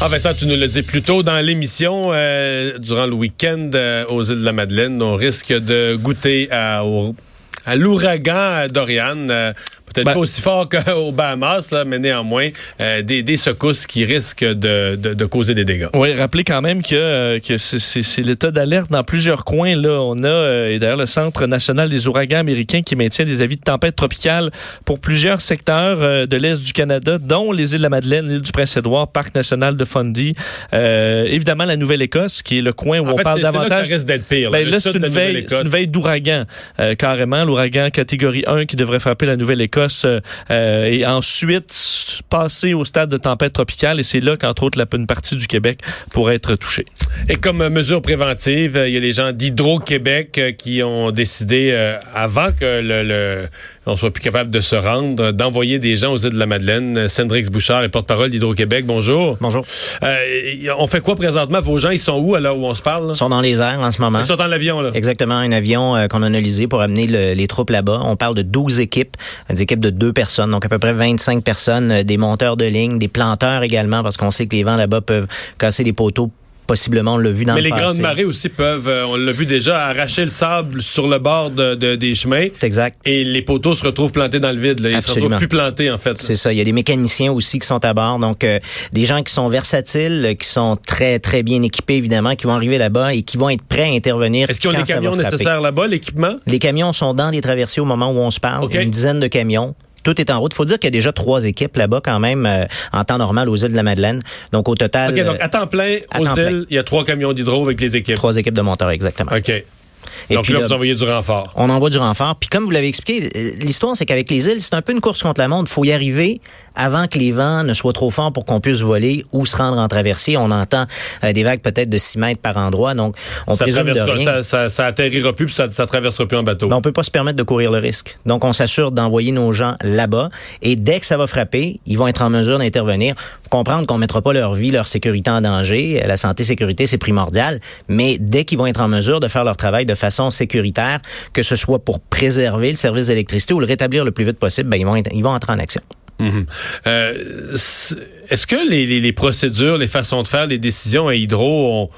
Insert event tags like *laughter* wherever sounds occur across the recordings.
Ah Vincent, tu nous l'as dit plus tôt dans l'émission, euh, durant le week-end euh, aux îles de la Madeleine, on risque de goûter à, à l'ouragan Dorian. euh, Peut-être Ben- pas aussi fort qu'aux *laughs* Bahamas, là, mais néanmoins, euh, des, des secousses qui risquent de, de- de causer des dégâts. Oui, rappelez quand même que, euh, que c'est- l'état d'alerte dans plusieurs coins. Là, on a euh, et d'ailleurs le Centre national des ouragans américains qui maintient des avis de tempête tropicale pour plusieurs secteurs euh, de l'est du Canada, dont les îles de la Madeleine, l'île du Prince-Édouard, Parc national de Fundy, euh, évidemment la Nouvelle-Écosse, qui est le coin où En on fait, parle là que davantage. ça risque d'être pire. Ben là, c'est une, une veille d'ouragan, euh, carrément. L'ouragan catégorie 1 qui devrait frapper la Nouvelle-Écosse euh, euh, et ensuite passer au stade de tempête tropicale. Et c'est là qu'entre autres, la, une partie du Québec pourrait être touchée. Et comme euh, mesure préventive, il y a les gens d'Hydro-Québec qui ont décidé, avant que le- on soit plus capable de se rendre, d'envoyer des gens aux îles de la Madeleine. Cendrix Bouchard, est porte-parole d'Hydro-Québec. Bonjour. Bonjour. Euh, on fait quoi présentement? Vos gens, ils sont où à l'heure où on se parle? là? Ils sont dans les airs en ce moment. Ils sont en avion, là. Exactement, un avion euh, qu'on a analysé pour amener le- les troupes là-bas. On parle de 12 équipes, des équipes de deux personnes, donc à peu près 25 personnes, euh, des monteurs de ligne, des planteurs également, parce qu'on sait que les vents là-bas peuvent casser des poteaux. Possiblement, on l'a vu dans Mais le les passé. grandes marées aussi peuvent, euh, on l'a vu déjà, arracher le sable sur le bord de- de- des chemins. C'est exact. Et les poteaux se retrouvent plantés dans le vide. Là. Ils se Absolument. retrouvent plus plantés, en fait. C'est ça. Il y a des mécaniciens aussi qui sont à bord. Donc, euh, des gens qui sont versatiles, euh, qui sont très, très bien équipés, évidemment, qui vont arriver là-bas et qui vont être prêts à intervenir. Est-ce qu'ils ont les va camions nécessaires là-bas, l'équipement? Les camions sont dans des traversiers au moment où on se parle. OK. Une dizaine de camions. Tout est en route. Il faut dire qu'il y a déjà trois équipes là-bas quand même euh, en temps normal aux îles de la Madeleine. Donc au total, OK, donc euh, à temps plein, à aux temps îles, plein. il y a trois camions d'hydro avec les équipes. trois équipes de monteurs exactement. OK. Et donc puis là, vous envoyez du renfort. on envoie du renfort. Puis comme vous l'avez expliqué, euh, l'histoire, c'est qu'avec les îles, c'est un peu une course contre la montre. Il faut y arriver avant que les vents ne soient trop forts pour qu'on puisse voler ou se rendre en traversée. On entend euh, des vagues peut-être de 6 mètres par endroit. Donc, on Ça, présume de traversera- rien. ça, ça, ça atterrira plus puis ça, ça traversera plus en bateau. Ben, on peut pas se permettre de courir le risque. Donc, on s'assure d'envoyer nos gens là-bas. Et dès que ça va frapper, ils vont être en mesure d'intervenir. Faut comprendre qu'on mettra pas leur vie, leur sécurité en danger. La santé, sécurité, c'est primordial. Mais dès qu'ils vont être en mesure de faire leur travail de façon sécuritaire, que ce soit pour préserver le service d'électricité ou le rétablir le plus vite possible, ben, ils vont, entrer en action. Mhm. Euh, Est-ce que les procédures, les façons de faire, les décisions à Hydro ont,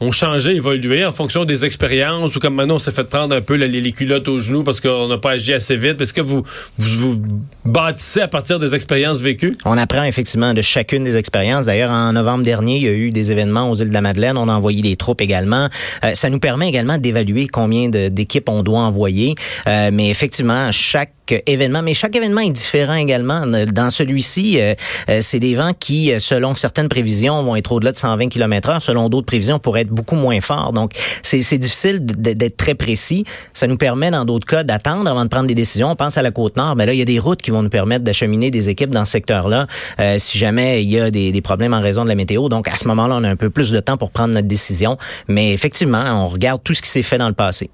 ont changé, évolué en fonction des expériences ou comme maintenant on s'est fait prendre un peu les, les culottes aux genoux parce qu'on n'a pas agi assez vite? Est-ce que vous, vous bâtissez à partir des expériences vécues? On apprend effectivement de chacune des expériences. D'ailleurs, en novembre dernier, il y a eu des événements aux îles de la Madeleine. On a envoyé des troupes également. Euh, ça nous permet également d'évaluer combien d'équipes on doit envoyer. Euh, mais effectivement, chaque événement, mais chaque événement est différent également. Dans celui-ci, euh, c'est des vents qui, selon certaines prévisions, vont être au-delà de 120 km heure. Selon d'autres prévisions, pourraient être beaucoup moins forts. Donc, c'est difficile d'être très précis. Ça nous permet, dans d'autres cas, d'attendre avant de prendre des décisions. On pense à la Côte-Nord, mais là, il y a des routes qui vont nous permettre d'acheminer des équipes dans ce secteur-là euh, si jamais il y a des, des problèmes en raison de la météo. Donc, à ce moment-là, on a un peu plus de temps pour prendre notre décision. Mais effectivement, on regarde tout ce qui s'est fait dans le passé.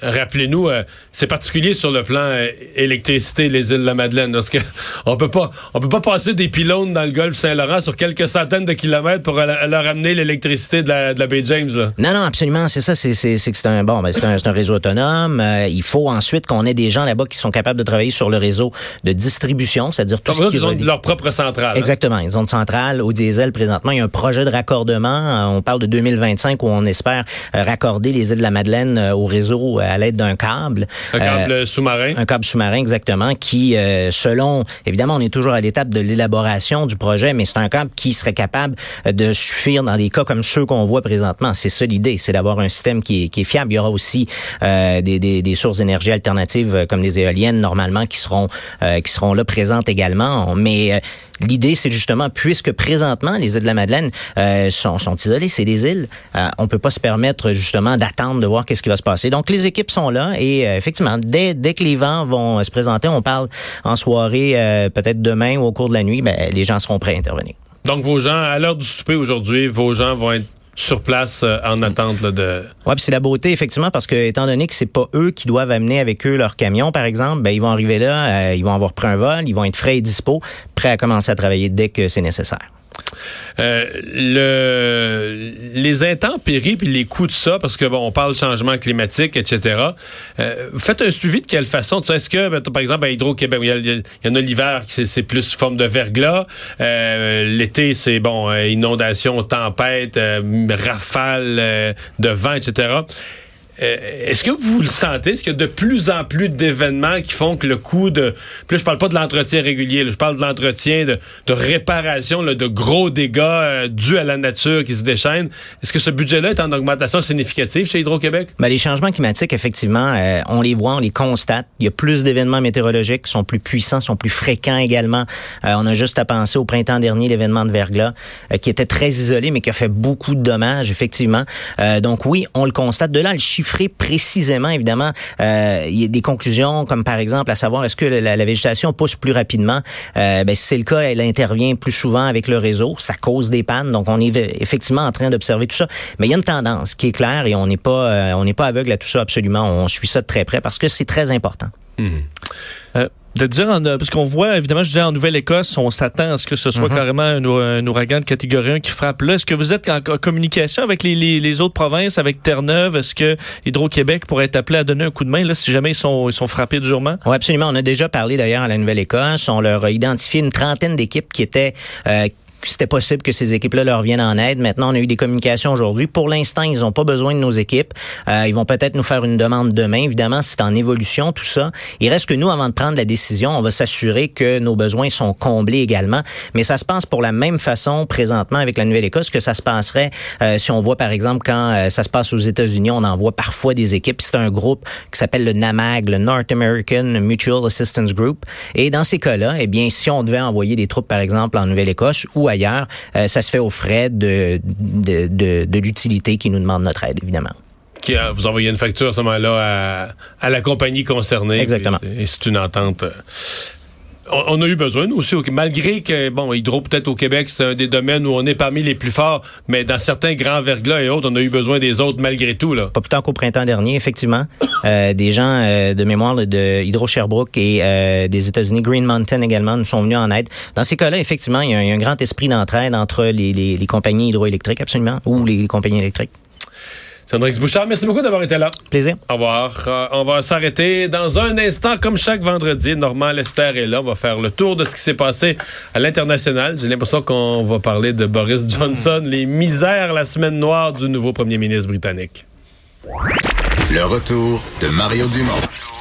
Rappelez-nous, euh, c'est particulier sur le plan euh, électricité, les îles de la Madeleine, parce que *laughs* on peut pas, on peut pas passer des pylônes dans le golfe Saint-Laurent sur quelques centaines de kilomètres pour leur amener l'électricité de la, de la baie James. Là. Non, non, absolument, c'est ça. C'est que un bon, ben, c'est un, un réseau autonome. Euh, il faut ensuite qu'on ait des gens là-bas qui sont capables de travailler sur le réseau de distribution, c'est-à-dire tout Comme ce qui ont leur propre centrale. hein. Exactement. Ils ont une centrale au diesel présentement. Il y a un projet de raccordement. On parle de 2025 où on espère raccorder les îles de la Madeleine au réseau à l'aide d'un câble. Un Euh, câble sous-marin. un câble sous-marin, exactement, qui, euh, selon, évidemment, on est toujours à l'étape de l'élaboration du projet, mais c'est un câble qui serait capable euh, de suffire dans des cas comme ceux qu'on voit présentement. C'est ça l'idée, c'est d'avoir un système qui est, qui est fiable. Il y aura aussi euh, des, des, des sources d'énergie alternatives euh, comme des éoliennes, normalement, qui seront, euh, qui seront là présentes également. Mais euh, L'idée, c'est justement, puisque présentement, les îles de la Madeleine euh, sont, sont isolées, c'est des îles, euh, on peut pas se permettre justement d'attendre de voir qu'est-ce qui va se passer. Donc, les équipes sont là et euh, effectivement, dès, dès que les vents vont euh, se présenter, on parle en soirée, euh, peut-être demain ou au cours de la nuit, ben, les gens seront prêts à intervenir. Donc, vos gens, à l'heure du souper aujourd'hui, vos gens vont être sur place euh, en attente là, de. Ouais, puis c'est la beauté effectivement parce que étant donné que c'est pas eux qui doivent amener avec eux leur camion par exemple, ben ils vont arriver là, euh, ils vont avoir pris un vol, ils vont être frais et dispo, prêts à commencer à travailler dès que c'est nécessaire. Euh, le, les intempéries puis les coûts de ça, parce que bon, on parle changement climatique, etc. Euh, faites un suivi de quelle façon? Est-ce que, par exemple, à Hydro-Québec, il, y en a l'hiver, c'est plus sous forme de verglas. Euh, L'été, c'est bon, euh, inondation, tempête, euh, rafale de vent, etc. Euh, est-ce que vous le sentez? Est-ce qu'il y a de plus en plus d'événements qui font que le coût de... Puis là, je parle pas de l'entretien régulier, je parle de l'entretien, de, de, réparation, là, de gros dégâts euh, dus à la nature qui se déchaînent. Est-ce que ce budget-là est en augmentation significative chez Hydro-Québec? Ben, les changements climatiques, effectivement, euh, on les voit, on les constate. Il y a plus d'événements météorologiques qui sont plus puissants, sont plus fréquents également. on a juste à penser au printemps dernier, l'événement de verglas, qui était très isolé, mais qui a fait beaucoup de dommages, effectivement. donc oui, on le constate. De là, le chiffre précisément, évidemment, euh, il y a des conclusions comme par exemple à savoir est-ce que la, végétation pousse plus rapidement? Euh, ben, si c'est le cas, elle intervient plus souvent avec le réseau, ça cause des pannes. Donc on est effectivement en train d'observer tout ça. Mais il y a une tendance qui est claire et on n'est pas euh, on n'est pas aveugle à tout ça absolument. On suit ça de très près parce que c'est très important. Mmh. Euh, de dire, en, parce qu'on voit, évidemment, je disais, en Nouvelle-Écosse, on s'attend à ce que ce soit mm-hmm. carrément un, ouragan de catégorie 1 qui frappe là. Est-ce que vous êtes en, communication avec les, les, autres provinces, avec Terre-Neuve? Est-ce que Hydro-Québec pourrait être appelé à donner un coup de main là, si jamais ils sont, ils sont frappés durement? Oui, absolument. On a déjà parlé d'ailleurs à la Nouvelle-Écosse. On leur a identifié une trentaine d'équipes qui étaient euh, c'était possible que ces équipes-là leur viennent en aide. Maintenant, on a eu des communications aujourd'hui. Pour l'instant, ils n'ont pas besoin de nos équipes. Euh, ils vont peut-être nous faire une demande demain. Évidemment, c'est en évolution tout ça. Il reste que nous, avant de prendre la décision, on va s'assurer que nos besoins sont comblés également. Mais ça se passe pour la même façon présentement avec la Nouvelle-Écosse que ça se passerait euh, si on voit, par exemple, quand euh, ça se passe aux États-Unis, on envoie parfois des équipes. C'est un groupe qui s'appelle le NAMAG, le North American Mutual Assistance Group. Et dans ces cas-là, eh bien, si on devait envoyer des troupes, par exemple, en Nouvelle-Écosse ou ailleurs, euh, ça se fait aux frais de, de, de, de l'utilité qui nous demande notre aide, évidemment qui vous envoyez une facture à ce moment-là à, à, la compagnie concernée. Exactement. Et c'est une entente. On, a eu besoin, nous aussi, malgré que, bon, Hydro, peut-être au Québec, c'est un des domaines où on est parmi les plus forts, mais dans certains grands verglas et autres, on a eu besoin des autres malgré tout. Là. Pas plus tard qu'au printemps dernier, effectivement. *coughs* euh, des gens euh, de mémoire de Hydro Sherbrooke et euh, des États-Unis, Green Mountain également, nous sont venus en aide. Dans ces cas-là, effectivement, il y, a un, grand esprit d'entraide entre les compagnies hydroélectriques, absolument, ou les compagnies électriques. Sandrix Bouchard, merci beaucoup d'avoir été là. Plaisir. Au revoir. Euh, on va s'arrêter dans un instant, comme chaque vendredi. Normand Lester est là. On va faire le tour de ce qui s'est passé à l'international. J'ai l'impression qu'on va parler de Boris Johnson, les misères, la semaine noire du nouveau premier ministre britannique. Le retour de Mario Dumont.